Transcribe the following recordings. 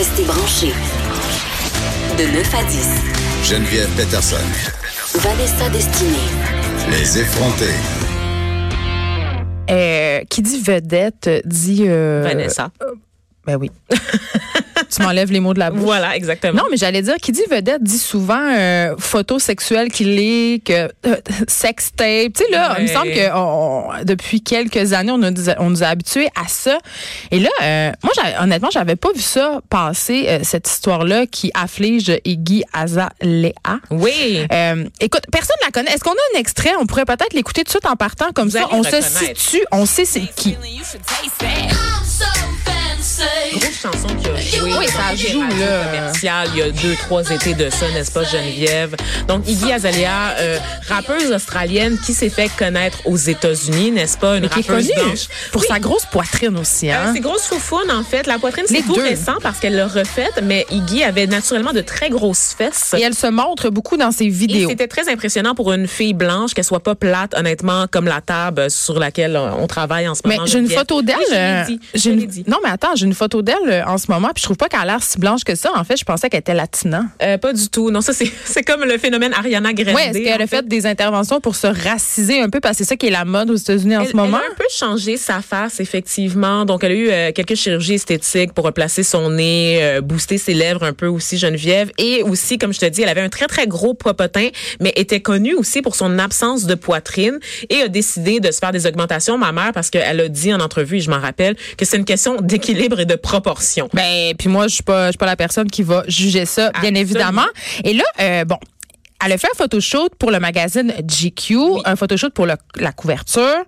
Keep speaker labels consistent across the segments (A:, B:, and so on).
A: Restez branchés. De 9 à 10.
B: Geneviève Peterson.
A: Vanessa Destinée.
B: Les effrontés.
C: Euh, qui dit vedette dit. euh,
D: Vanessa.
C: Ben oui. tu m'enlèves les mots de la bouche.
D: Voilà, exactement.
C: Non, mais j'allais dire, qui dit vedette dit souvent euh, photo sexuelle qui l'est, que euh, sex tape. Tu sais, là, il me semble que on- depuis quelques années, on, a, on nous a habitués à ça. Et là, euh, moi, j'avais- honnêtement, j'avais pas vu ça passer, euh, cette histoire-là qui afflige Iggy Azalea.
D: Oui.
C: Euh, écoute, personne ne la connaît. Est-ce qu'on a un extrait? On pourrait peut-être l'écouter tout de suite en partant comme
D: Vous
C: ça. On se situe, on sait c'est qui.
D: Grosse chanson qui a joué
C: Oui, ça joue, là.
D: commerciales il y a deux, trois étés de ça, n'est-ce pas, Geneviève? Donc, Iggy Azalea, euh, rappeuse australienne qui s'est fait connaître aux États-Unis, n'est-ce pas? Une
C: Mais qui est
D: rappeuse
C: connue
D: blanche.
C: pour
D: Oui.
C: sa grosse poitrine aussi.
D: Euh,
C: Hein?
D: c'est grosse foufoune, en fait. La poitrine, c'est tout
C: deux.
D: récent parce qu'elle l'a refaite, mais Iggy avait naturellement de très grosses fesses.
C: Et elle se montre beaucoup dans ses vidéos.
D: c'était très impressionnant pour une fille blanche qu'elle soit pas plate, honnêtement, comme la table sur laquelle euh, on travaille en ce
C: Mais
D: moment.
C: j'ai une photo d'elle.
D: Oui, je l'ai
C: euh,
D: dit.
C: j'ai
D: Je
C: une-
D: l'ai dit.
C: Non, mais attends, j'ai une photo d'elle euh, en ce moment, puis je trouve pas qu'elle a l'air si blanche que ça. En fait, je pensais qu'elle était latina.
D: Euh, pas du tout. Non, ça, c'est comme le phénomène Ariana Grande.
C: Oui, est-ce qu'elle a fait des interventions pour se raciser un peu, parce que c'est ça qui est la mode aux États-Unis en
D: Elle,
C: ce moment?
D: elle a un peu changé sa face, effectivement. Donc, elle a eu euh, quelques chirurgies esthétiques pour replacer son nez, euh, booster ses lèvres un peu aussi, Geneviève. Et aussi, comme je te dis, elle avait un très, très gros popotin, mais était connue aussi pour son absence de poitrine et a décidé de se faire des augmentations, ma mère, parce qu'elle a dit en entrevue, et je m'en rappelle, que c'est une question d'équilibre et de proportion.
C: Ben, puis moi, je suis pas, je suis pas la personne qui va juger ça, bien évidemment. Et là, euh, bon. Elle a fait un photoshoot pour le magazine GQ, un photoshoot pour le- la couverture,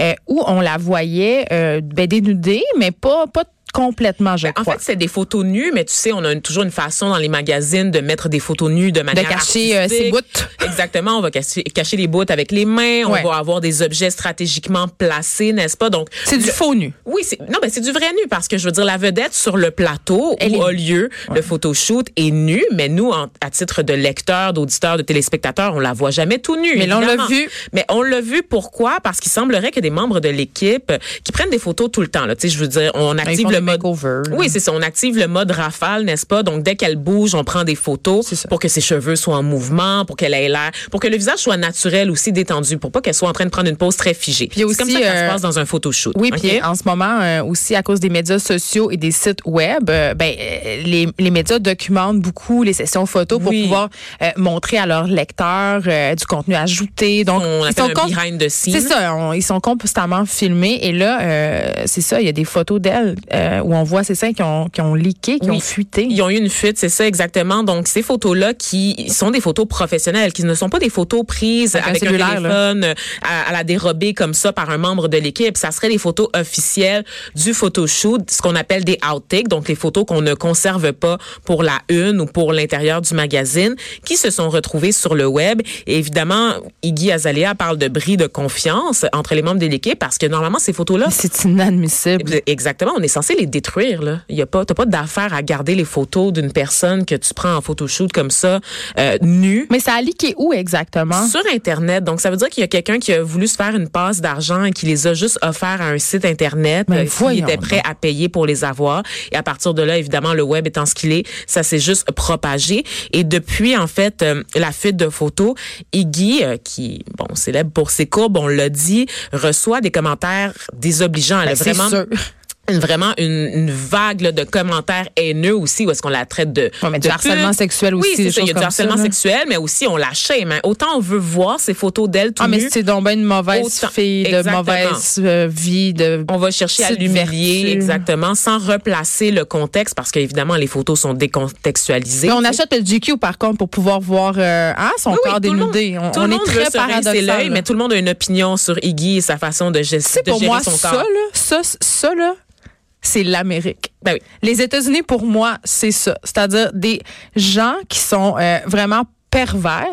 C: euh, où on la voyait euh, ben, dénudée, mais pas, pas complètement, je
D: En
C: crois.
D: fait, c'est des photos nues, mais tu sais, on a une- toujours une façon dans les magazines de mettre des photos nues de
C: de
D: manière
C: cacher euh, ses bouts.
D: Exactement, on va cacher, cacher les bouts avec les mains, on
C: Ouais.
D: va avoir des objets stratégiquement placés, n'est-ce pas? Donc
C: C'est du faux nu.
D: Oui, c'est non, mais c'est du vrai nu parce que je veux dire la vedette sur le plateau
C: Elle
D: où a lieu le photoshoot est nue, mais nous, en- à titre de lecteur, d'auditeur, de téléspectateur, on la voit jamais tout nu.
C: Mais là, on l'a
D: évidemment.
C: vu.
D: Mais on l'a vu pourquoi? Parce qu'il semblerait que des membres de l'équipe qui prennent des photos tout le temps. Là, tu sais, je veux dire, on
C: Ils
D: active le mode. Oui, c'est ça. On active le mode rafale, n'est-ce pas? Donc dès qu'elle bouge, on prend des photos pour que ses cheveux soient en mouvement, pour qu'elle ait l'air, pour que le visage soit naturel aussi détendu, pour pas qu'elle soit en train de prendre une pose très figée.
C: il y a
D: C'est comme
C: aussi,
D: ça que ça
C: euh,
D: se passe dans un photoshoot.
C: Oui,
D: OK?
C: puis en ce moment euh, aussi à cause des médias sociaux et des sites web, euh, ben euh, les, les médias documentent beaucoup les sessions photos pour
D: Oui.
C: pouvoir euh, montrer à leurs lecteurs euh, du contenu ajouté. Donc
D: On
C: ils
D: appelle un behind the scenes.
C: C'est ça, on- ils sont constamment filmés et là euh, c'est ça, il y a des photos d'elle euh, où on voit ces seins qui ont qui ont leaké, qui
D: Oui.
C: ont fuité.
D: Ils ont eu une fuite, c'est ça exactement. Donc ces photos-là qui sont des photos professionnelles, qui ne sont pas des photos prises
C: Avec
D: avec, un, téléphone euh, à, à la dérobée comme ça par un membre de l'équipe. Ça serait des photos officielles du photoshoot, ce qu'on appelle des outtakes, donc les photos qu'on ne conserve pas pour la une ou pour l'intérieur du magazine, qui se sont retrouvées sur le web. Et évidemment, Iggy Azalea parle de bris de confiance entre les membres de l'équipe parce que normalement ces photos-là
C: C'est inadmissible.
D: Exactement, on est censé les détruire là. Il y a pas t'as pas d'affaire à garder les photos d'une personne que tu prends en photoshoot comme ça euh, nue
C: Mais ça a leaké où exactement?
D: Sur internet. Donc ça veut dire qu'il y a quelqu'un qui a voulu se faire une passe d'argent et qui les a juste offerts à un site internet
C: Ben,
D: euh, qui était prêt à payer pour les avoir et à partir de là évidemment le web étant ce qu'il est, ça s'est juste propagé et depuis en fait euh, la fuite de photos, Iggy euh, qui bon célèbre pour ses courbes, on l'a dit, reçoit des commentaires désobligeants. Elle
C: Ben,
D: a
C: c'est
D: vraiment
C: sûr.
D: Une, vraiment une, une vague là, de commentaires haineux aussi où est-ce qu'on la traite de
C: Ouais, mais du
D: de
C: harcèlement sexuel aussi,
D: oui c'est ça il y a du
C: ça,
D: harcèlement sexuel mais aussi on la shame hein. autant on veut voir ces photos d'elle tout
C: Ah mais c'est donc ben une mauvaise
D: Autant-
C: fille de
D: Exactement.
C: mauvaise euh, vie de
D: on va chercher à l'humilier exactement sans replacer le contexte parce qu'évidemment les photos sont décontextualisées
C: Mais on achète le GQ par contre pour pouvoir voir euh, hein, son
D: Oui,
C: corps dénudé. On,
D: tout
C: on
D: le
C: est
D: monde
C: très paradoxal.
D: mais tout le monde a une opinion sur Iggy et sa façon de, gest-
C: C'est
D: de
C: pour
D: gérer
C: moi
D: son
C: ça
D: corps.
C: là, ça ça là, c'est l'Amérique.
D: Ben oui.
C: Les États-Unis pour moi, c'est ça, c'est-à-dire des gens qui sont euh, vraiment pervers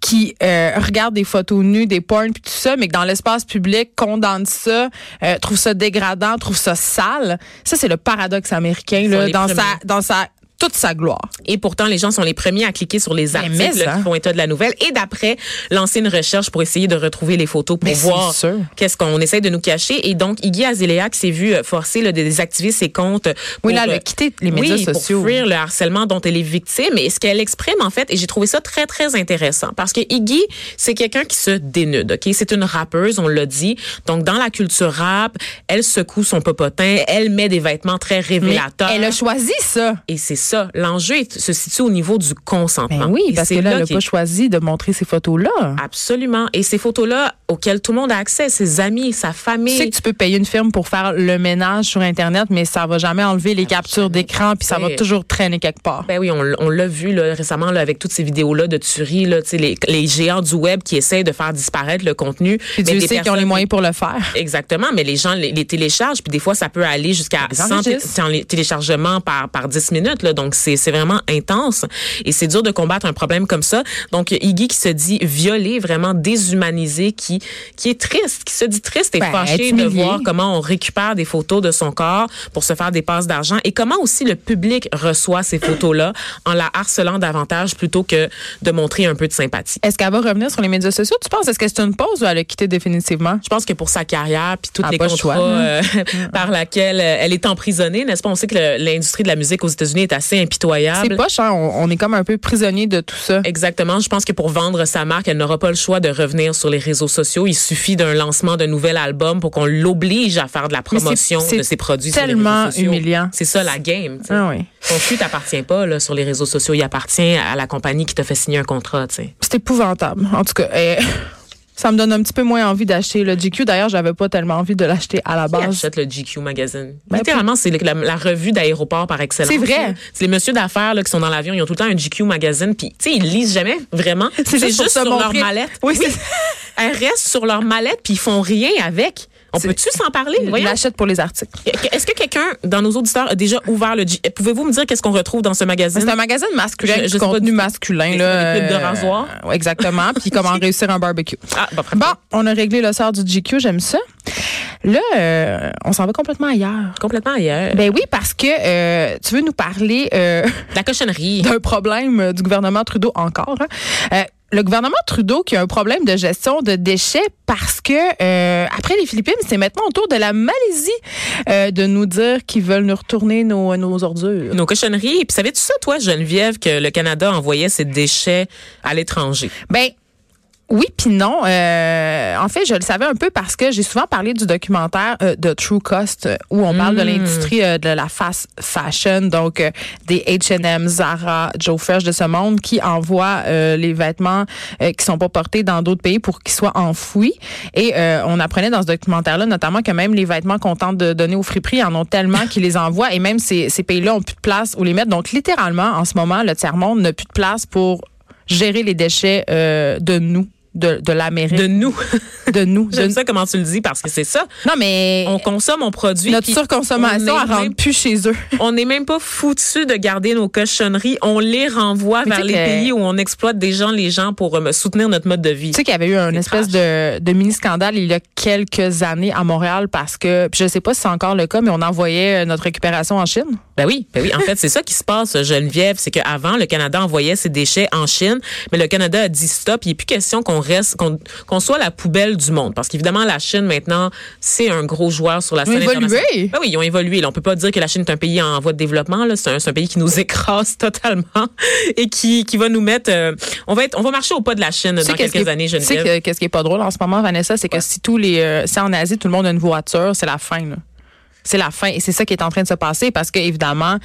C: qui euh, regardent des photos nues, des porn puis tout ça, mais que dans l'espace public condamnent ça, euh, trouvent ça dégradant, trouvent ça sale. Ça c'est le paradoxe américain là, dans sa dans sa toute sa gloire.
D: Et pourtant, les gens sont les premiers à cliquer sur les articles
C: mais, hein.
D: qui font état de la nouvelle et d'après lancer une recherche pour essayer de retrouver les photos pour
C: Mais c'est
D: voir qu'est-ce qu'on essaie de nous cacher. Et donc, Iggy Azalea qui s'est vu euh, forcer là, de désactiver ses comptes.
C: Oui,
D: pour,
C: là, elle a
D: euh,
C: quitté les médias
D: oui,
C: sociaux.
D: pour fuir le harcèlement dont elle est victime. Et ce qu'elle exprime, en fait, et j'ai trouvé ça très, très intéressant parce que Iggy, c'est quelqu'un qui se dénude, OK? C'est une rappeuse, on l'a dit. Donc, dans la culture rap, elle secoue son popotin, elle met des vêtements très
C: Mais
D: révélateurs.
C: elle a choisi ça.
D: Et c'est ça. L'enjeu se situe au niveau du consentement.
C: Ben oui,
D: Et
C: parce que là, elle n'a
D: qui
C: pas choisi de montrer ces photos-là.
D: Absolument. Et ces photos-là, auxquelles tout le monde a accès, ses amis, sa
C: Tu
D: famille.
C: sais que tu peux payer une firme pour faire le ménage sur Internet, mais ça va jamais enlever les captures d'écran, puis ça va
D: fait.
C: toujours traîner quelque part.
D: Ben oui, on, l'a vu là, récemment là, avec toutes ces vidéos-là de tuerie, là, tu les, les géants du web qui essayent de faire disparaître le contenu.
C: Puis
D: Mais
C: Dieu sait qu'ils ont les moyens pour le faire.
D: Exactement, mais les gens les, les téléchargent, puis des fois, ça peut aller jusqu'à
C: Ils
D: 100
C: enregistrent.
D: té- té- téléchargements par, par 10 minutes. Là, donc, c'est vraiment intense. Et c'est dur de combattre un problème comme ça. Donc, Iggy qui se dit violé, vraiment déshumanisé, qui, qui est triste, qui se dit triste et
C: Ben,
D: fâché de voir comment on récupère des photos de son corps pour se faire des passes d'argent et comment aussi le public reçoit ces photos-là en la harcelant davantage plutôt que de montrer un peu de sympathie.
C: Est-ce qu'elle va revenir sur les médias sociaux? Tu penses? Est-ce que c'est une pause ou elle a quitté définitivement?
D: Je pense que pour sa carrière puis tous
C: Ah,
D: les contrats
C: choix, hein?
D: euh, par laquelle euh, elle est emprisonnée, n'est-ce pas? On sait que l'industrie de la musique aux États-Unis est assez impitoyable.
C: C'est poche, hein? On, on est comme un peu prisonnier de tout ça.
D: Exactement. Je pense que pour vendre sa marque, elle n'aura pas le choix de revenir sur les réseaux sociaux. Il suffit d'un lancement d'un nouvel album pour qu'on l'oblige à faire de la promotion de ses produits sur les
C: tellement
D: réseaux sociaux.
C: humiliant.
D: C'est ça la game. tu sais.
C: Ah oui.
D: Ton flux t'appartient pas là, sur les réseaux sociaux. Il appartient à la compagnie qui t'a fait signer un contrat.
C: C'est épouvantable. En tout cas, ça me donne un petit peu moins envie d'acheter le GQ. D'ailleurs, j'avais pas tellement envie de l'acheter à la
D: Qui
C: base.
D: achète le GQ magazine?
C: Ben,
D: Littéralement, c'est la, la revue d'aéroport par excellence.
C: C'est vrai.
D: C'est les messieurs d'affaires qui sont dans l'avion, ils ont tout le temps un GQ magazine, puis tu sais, ils lisent jamais vraiment.
C: C'est juste se
D: sur leur mallette.
C: Oui, c'est-
D: Elles restent sur leur mallette, puis ils font rien avec. On peut-tu s'en parler? Voyons.
C: l'achète pour les articles.
D: Est-ce que quelqu'un dans nos auditeurs a déjà ouvert le GQ? Pouvez-vous me dire qu'est-ce qu'on retrouve dans ce magazine?
C: C'est un magazine masculin,
D: Je- je pas
C: contenu masculin. Là,
D: des de
C: euh,
D: rasoir?
C: ouais, exactement. Puis comment réussir un barbecue.
D: Ah, bah,
C: Bon, on a réglé le sort du GQ, j'aime ça. Là, euh, on s'en va complètement ailleurs.
D: complètement ailleurs.
C: Ben oui, parce que euh, tu veux nous parler euh,
D: la cochonnerie.
C: d'un problème euh, du gouvernement Trudeau encore. hein. Le gouvernement Trudeau qui a un problème de gestion de déchets parce que euh, après les Philippines, c'est maintenant au tour de la Malaisie euh, de nous dire qu'ils veulent nous retourner nos, nos ordures.
D: Nos cochonneries. Puis savais-tu ça, toi, Geneviève, que le Canada envoyait ses déchets à l'étranger?
C: Ben oui puis non. Euh, en fait, je le savais un peu parce que j'ai souvent parlé du documentaire euh, de True Cost euh, où on parle de l'industrie euh, de la fast fashion, donc des H&M, Zara, Joe Fresh de ce monde qui envoient les vêtements qui sont pas portés dans d'autres pays pour qu'ils soient enfouis. Et on apprenait dans ce documentaire-là notamment que même les vêtements qu'on tente de donner au friperie, il y en ont tellement qu'ils les envoient et même ces, ces pays-là ont plus de place où les mettre. Donc littéralement, en ce moment, le tiers-monde n'a plus de place pour gérer les déchets de nous, de, de l'Amérique,
D: De nous.
C: de nous. de-
D: J'aime ça comment tu le dis parce que c'est ça.
C: Non, mais
D: On consomme, on produit.
C: notre surconsommation,
D: on
C: elle rentre plus chez eux.
D: On n'est même pas foutu de garder nos cochonneries. On les renvoie
C: Mais
D: vers les
C: sais que-
D: pays où on exploite des gens, les gens pour euh, soutenir notre mode de vie.
C: Tu sais qu'il y avait eu un espèce de, de mini-scandale il y a quelques années à Montréal parce que, je sais pas si c'est encore le cas, mais on envoyait notre récupération en Chine.
D: Ben oui, ben oui. En fait, c'est ça qui se passe, Geneviève. C'est qu'avant, le Canada envoyait ses déchets en Chine, mais le Canada a dit stop. Il n'est plus question qu'on reste, qu'on soit la poubelle du monde. Parce qu'évidemment, la Chine, maintenant, c'est un gros joueur sur la
C: Ils ont
D: scène
C: évolué.
D: Ben oui, ils ont évolué. Là, on peut pas dire que la Chine est un pays en voie de développement. C'est un, pays qui nous écrase totalement et qui, qui va nous mettre... euh, on, va être, on va marcher au pas de la Chine
C: Tu sais
D: dans quelques années,
C: Tu sais
D: Geneviève.
C: que- qu'est-ce qui est pas drôle en ce moment, Vanessa, c'est que si tous les, euh, si en Asie tout le monde a une voiture, c'est la fin. là. C'est la fin et c'est ça qui est en train de se passer parce que évidemment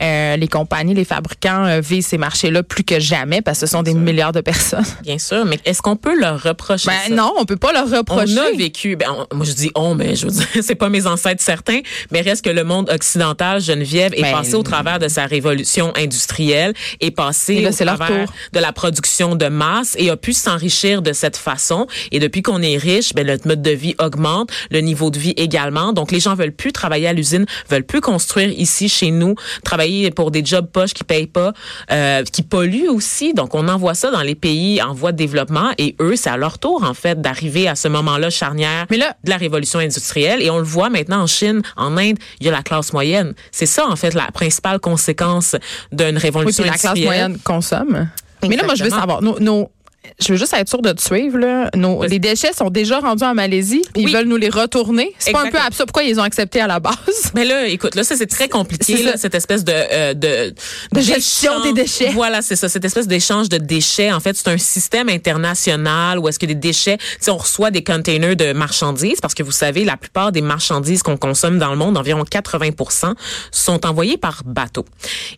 C: euh, les compagnies, les fabricants euh, visent ces marchés-là plus que jamais parce que ce sont des milliards de personnes.
D: Bien sûr, mais est-ce qu'on peut leur reprocher
C: Ben
D: ça?
C: non, on peut pas leur reprocher.
D: On a vécu, ben, on- moi je dis on, mais je veux dire, c'est pas mes ancêtres certains, mais reste que le monde occidental, Geneviève, est
C: Ben,
D: passé au travers de sa révolution industrielle, est passé
C: Et là,
D: au travers
C: tour.
D: de la production de masse et a pu s'enrichir de cette façon. Et depuis qu'on est riche, ben, notre mode de vie augmente, le niveau de vie également. Donc les gens veulent plus travailler à l'usine, veulent plus construire ici chez nous, travailler pour des jobs poches qui payent pas, euh, qui polluent aussi. Donc on envoie ça dans les pays en voie de développement et eux, c'est à leur tour en fait d'arriver à ce moment-là charnière
C: Mais là-
D: de la révolution industrielle. Et on le voit maintenant en Chine, en Inde, il y a la classe moyenne. C'est ça en fait la principale conséquence d'une
C: Oui,
D: révolution
C: puis la classe
D: industrielle.
C: moyenne consomme. Mais là, moi, je veux savoir, nos, nos- je veux juste être sûre de te suivre. Là. Nos, les déchets sont déjà rendus en Malaisie,
D: Oui.
C: ils veulent nous les retourner. C'est pas un peu absurde. Pourquoi ils les ont acceptés à la base?
D: Mais là, écoute, là, ça c'est très compliqué, là, cette espèce de euh, de,
C: De gestion des déchets.
D: Voilà, c'est ça, cette espèce d'échange de déchets. En fait, c'est un système international où est-ce que des déchets, si on reçoit des containers de marchandises, parce que vous savez, la plupart des marchandises qu'on consomme dans le monde, environ 80% sont envoyées par bateau.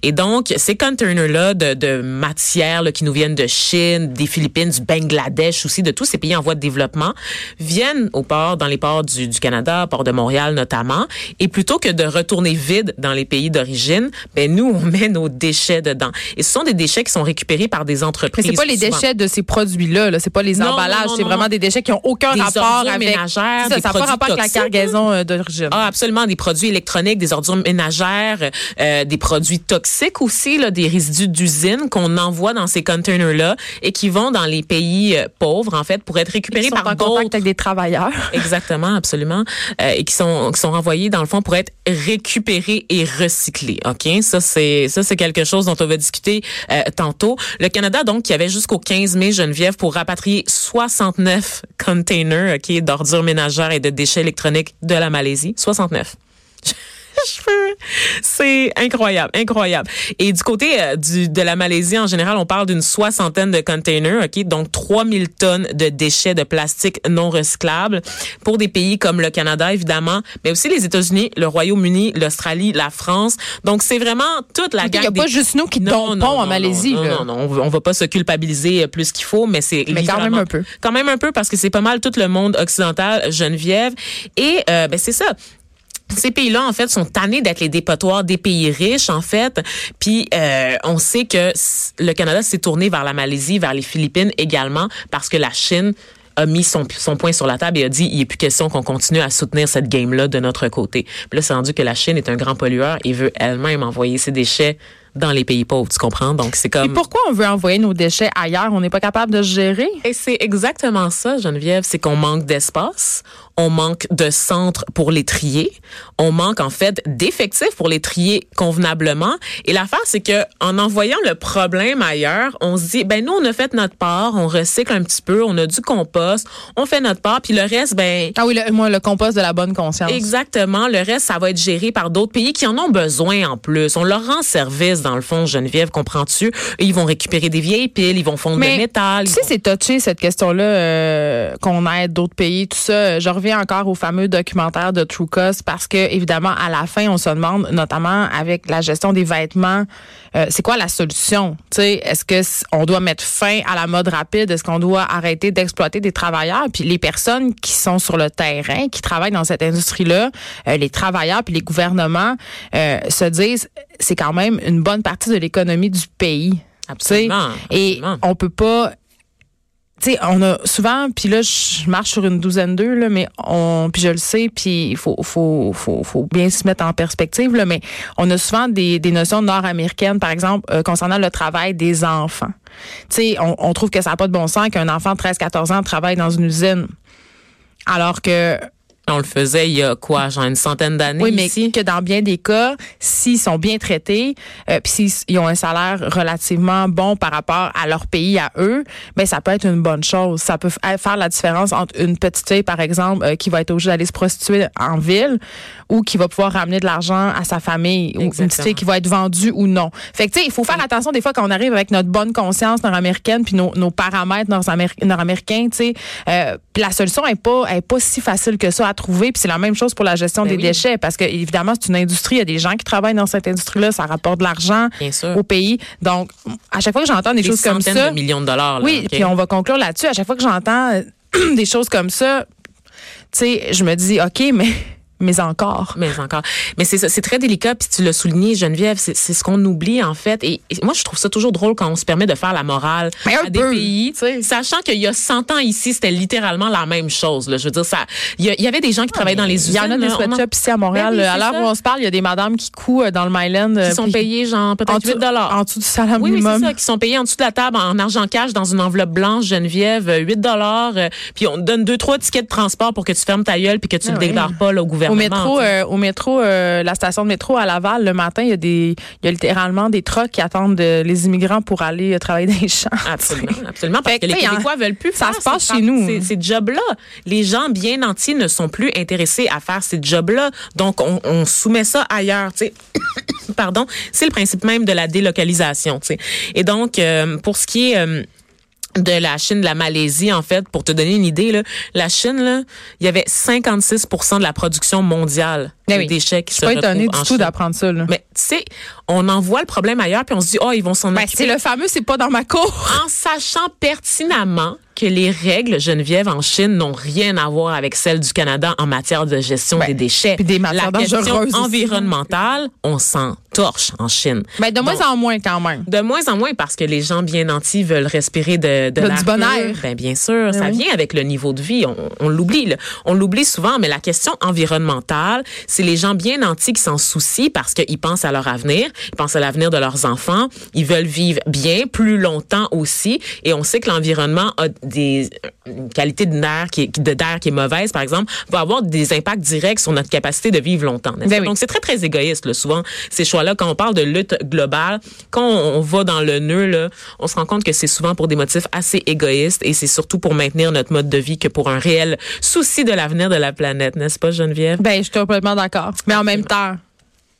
D: Et donc, ces containers-là de, de matières là, qui nous viennent de Chine, des Philippines, du Bangladesh aussi, de tous ces pays en voie de développement, viennent au port, dans les ports du, du Canada, port de Montréal notamment. Et plutôt que de retourner vide dans les pays d'origine, ben nous, on met nos déchets dedans. Et ce sont des déchets qui sont récupérés par des
C: Mais
D: entreprises.
C: c'est pas les
D: souvent.
C: déchets de ces produits-là. -là, c'est pas les
D: Non,
C: emballages. c'est vraiment des déchets qui ont aucun
D: Des
C: rapport avec.
D: ménagères,
C: ça,
D: des
C: ça n'a pas
D: produits
C: rapport avec la cargaison euh, d'origine.
D: Ah, absolument, des produits électroniques, des ordures ménagères, euh, des produits toxiques aussi, là, des résidus d'usine qu'on envoie dans ces containers-là et qui vont dans les pays euh, pauvres, en fait, pour être récupérés par d'autres.
C: contact avec des travailleurs.
D: Exactement, absolument, euh, et qui sont qui sont renvoyés dans le fond pour être récupérés et recyclés. Ok, ça c'est ça c'est quelque chose dont on va discuter euh, tantôt. Le Canada donc qui avait jusqu'au 15 mai Geneviève pour rapatrier 69 containers ok d'ordures ménagères et de déchets électroniques de la Malaisie. 69. C'est incroyable, incroyable. Et du côté euh, du, de la Malaisie, en général, on parle d'une soixantaine de containers, OK? Donc, 3000 tonnes de déchets de plastique non recyclables pour des pays comme le Canada, évidemment, mais aussi les États-Unis, le Royaume-Uni, l'Australie, la France. Donc, c'est vraiment toute la
C: Il n'y a pas juste nous qui
D: non,
C: tombons
D: non,
C: en
D: non,
C: Malaisie.
D: Non,
C: là.
D: non, non, on va- pas se culpabiliser euh, plus qu'il faut, mais c'est
C: Mais quand même un peu.
D: Quand même un peu parce que c'est pas mal tout le monde occidental, Geneviève. Et euh, ben c'est ça. Ces pays-là, en fait, sont tannés d'être les dépotoirs des pays riches, en fait. Puis, euh, on sait que le Canada s'est tourné vers la Malaisie, vers les Philippines également, parce que la Chine a mis son, son point sur la table et a dit il n'est plus question qu'on continue à soutenir cette game-là de notre côté. Puis là, c'est rendu que la Chine est un grand pollueur et veut elle-même envoyer ses déchets dans les pays pauvres, tu comprends? Donc, c'est
C: Et
D: comme...
C: pourquoi on veut envoyer nos déchets ailleurs? On n'est pas capable de gérer?
D: Et c'est exactement ça, Geneviève, c'est qu'on manque d'espace, on manque de centres pour les trier, on manque en fait d'effectifs pour les trier convenablement. Et l'affaire, c'est que en envoyant le problème ailleurs, on se dit, ben nous, on a fait notre part, on recycle un petit peu, on a du compost, on fait notre part, puis le reste, ben
C: Ah oui, le, moi, le compost de la bonne conscience.
D: Exactement. Le reste, ça va être géré par d'autres pays qui en ont besoin en plus. On leur rend service, dans le fond, Geneviève, comprends-tu? Ils vont récupérer des vieilles piles, ils vont fondre le métal.
C: Tu sais,
D: vont-
C: c'est touché cette question-là euh, qu'on aide d'autres pays, tout ça. Reviens encore au fameux documentaire de True Cost parce que évidemment à la fin on se demande, notamment avec la gestion des vêtements, euh, c'est quoi la solution? Est-ce que on doit mettre fin à la mode rapide? Est-ce qu'on doit arrêter d'exploiter des travailleurs? Puis les personnes qui sont sur le terrain, qui travaillent dans cette industrie-là, euh, les travailleurs puis les gouvernements euh, se disent, c'est quand même une bonne partie de l'économie du pays.
D: Absolument,
C: Et on peut pas. Tu on a souvent, puis là, je marche sur une douzaine d'eux, là, mais on, puis je le sais, puis il faut, faut, faut, faut bien se mettre en perspective, là, mais on a souvent des, des notions nord-américaines, par exemple, euh, concernant le travail des enfants. Tu sais, on, on trouve que ça n'a pas de bon sens qu'un enfant de 13-14 ans travaille dans une usine. Alors que
D: On le faisait il y a quoi, genre une centaine d'années
C: oui, mais
D: ici?
C: que dans bien des cas, s'ils sont bien traités, euh, puis s'ils ont un salaire relativement bon par rapport à leur pays, à eux, ben ça peut être une bonne chose. Ça peut faire la différence entre une petite fille, par exemple, euh, qui va être obligée d'aller se prostituer en ville ou qui va pouvoir ramener de l'argent à sa famille ou une petite fille qui va être vendue ou non. Fait que, tu sais, il faut faire attention des fois quand on arrive avec notre bonne conscience nord-américaine puis nos, nos paramètres nord-améri- nord-américains, tu sais. Euh, la solution est pas, est pas si facile que ça à trouver. Puis c'est la même chose pour la gestion
D: Ben
C: des
D: oui.
C: déchets parce que évidemment c'est une industrie, il y a des gens qui travaillent dans cette industrie-là, ça rapporte de l'argent au pays. Donc à chaque fois que j'entends des,
D: Des
C: choses comme
D: centaines
C: ça,
D: de millions de dollars. Là,
C: oui, puis on va conclure là-dessus. À chaque fois que j'entends euh, des choses comme ça, tu sais, je me dis ok, mais mais encore.
D: Mais encore. Mais c'est c'est très délicat. Puis tu l'as souligné, Geneviève, c'est ce qu'on oublie en fait. Et, et moi, je trouve ça toujours drôle quand on se permet de faire la morale
C: Mais un
D: à des
C: peu,
D: pays, sachant qu'il y a 100 ans ici, c'était littéralement la même chose. Là. Je veux dire, ça, il y, avait des gens qui travaillaient dans les
C: Il y
D: usines.
C: en a des
D: en-
C: sweatshops ici à Montréal.
D: Ben oui,
C: à l'heure où on se parle, il y a des madames qui couent euh, dans le Myland. euh,
D: qui sont payés genre
C: en
D: peut-être
C: dessous,
D: 8 dollars.
C: en dessous du salaire
D: Oui, oui,
C: minimum.
D: c'est ça, qui sont payés en dessous de la table en argent cash dans une enveloppe blanche, Geneviève, euh, 8 dollars, euh, puis on te donne deux trois tickets de transport pour que tu fermes ta gueule puis que tu
C: Ah
D: ne
C: oui.
D: déclares pas là, au
C: Au
D: gouvernement.
C: métro, euh, au métro, euh, la station de métro à Laval, le matin, il y a des, il y a littéralement des trucks qui attendent euh, les immigrants pour aller euh, travailler dans les champs.
D: Absolument, absolument, parce
C: Fait
D: que
C: que,
D: les Québécois veulent plus
C: ça
D: faire
C: se passe
D: ces
C: chez nous.
D: Ces, ces jobs-là, les gens bien entiers ne sont plus intéressés à faire ces jobs-là, donc on, on soumet ça ailleurs. Tu sais. Pardon, c'est le principe même de la délocalisation. Tu sais. Et donc, euh, pour ce qui est euh, de la Chine, de la Malaisie, en fait, pour te donner une idée, là, la Chine, là, il y avait 56% de la production mondiale
C: Ben
D: de
C: oui.
D: déchets qui
C: Je
D: se
C: suis pas étonnée du tout d'apprendre ça. Là.
D: Mais tu sais, on envoie le problème ailleurs, puis on se dit, oh, ils vont s'en
C: Ben,
D: occuper
C: c'est le fameux, c'est pas dans ma cour.
D: en sachant pertinemment que les règles Geneviève en Chine n'ont rien à voir avec celles du Canada en matière de gestion
C: Ben,
D: des déchets.
C: puis des matières
D: La question environnementale, on s'en torche en Chine.
C: Ben, de moins
D: Donc,
C: en moins quand même.
D: de moins en moins parce que les gens bien nantis veulent respirer de, de
C: du bon air.
D: Ben bien sûr, ça
C: oui.
D: vient avec le niveau de vie. On, l'oublie, on l'oublie souvent, mais la question environnementale, c'est les gens bien nantis qui s'en soucient parce qu'ils pensent à leur avenir, ils pensent à l'avenir de leurs enfants, ils veulent vivre bien, plus longtemps aussi, et on sait que l'environnement a des une qualité de l'air qui est, de d'air qui est mauvaise, par exemple, va avoir des impacts directs sur notre capacité de vivre longtemps.
C: Ben oui.
D: Donc c'est très très égoïste là, souvent ces choix-là quand on parle de lutte globale, quand on, on va dans le nœud là, on se rend compte que c'est souvent pour des motifs assez égoïstes et c'est surtout pour maintenir notre mode de vie que pour un réel souci de l'avenir de la planète, n'est-ce pas Geneviève?
C: Ben, je suis complètement d'accord. Mais en même temps,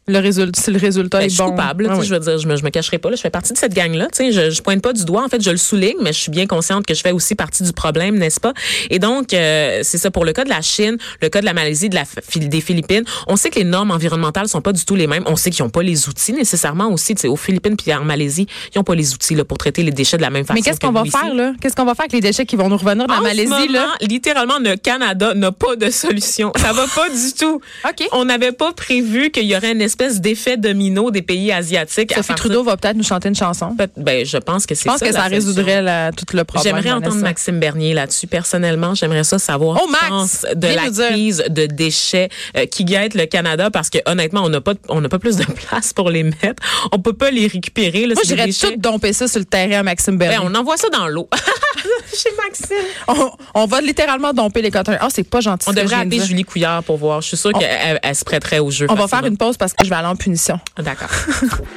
C: le résultat, si le résultat
D: Ben,
C: est
D: je suis
C: bon.
D: coupable,
C: Ah oui.
D: je veux dire, je me, je me cacherai pas. Là, je fais partie de cette gang-là. Tu sais, je, je pointe pas du doigt. En fait, je le souligne, mais je suis bien consciente que je fais aussi partie du problème, n'est-ce pas? Et donc, euh, c'est ça pour le cas de la Chine, le cas de la Malaisie, de la des Philippines. On sait que les normes environnementales sont pas du tout les mêmes. On sait qu'ils ont pas les outils nécessairement aussi. Tu sais, aux Philippines puis en Malaisie, ils ont pas les outils là pour traiter les déchets de la même façon.
C: Mais qu'est-ce
D: que
C: qu'on va
D: ici.
C: faire, là? Qu'est-ce qu'on va faire avec les déchets qui vont nous revenir de la
D: En
C: Malaisie,
D: ce moment,
C: là?
D: littéralement, le Canada n'a pas de solution. Ça va pas du tout.
C: OK.
D: On n'avait pas prévu qu'il y aurait une espèce d'effet domino des pays asiatiques.
C: Sophie Trudeau va peut-être nous chanter une chanson.
D: Ben, je pense que c'est
C: Je pense
D: ça,
C: que ça
D: solution.
C: résoudrait la- tout le problème.
D: J'aimerais entendre. Maxime Bernier là-dessus. Personnellement, j'aimerais ça savoir
C: Oh, Max!
D: de la crise de déchets euh, qui guette le Canada parce que honnêtement, on n'a pas on n'a pas plus de place pour les mettre. On peut pas les récupérer. Là,
C: Moi, j'irais tout domper ça sur le terrain à Maxime
D: Ben,
C: Bernier.
D: on envoie ça dans l'eau. Chez Maxime.
C: on, on va littéralement domper les cotons. Ah, c'est pas gentil.
D: On devrait
C: de
D: appeler. Julie Couillard pour voir. Je suis sûre qu'elle elle se prêterait au jeu.
C: On va faire une pause parce que je vais aller en punition.
D: D'accord.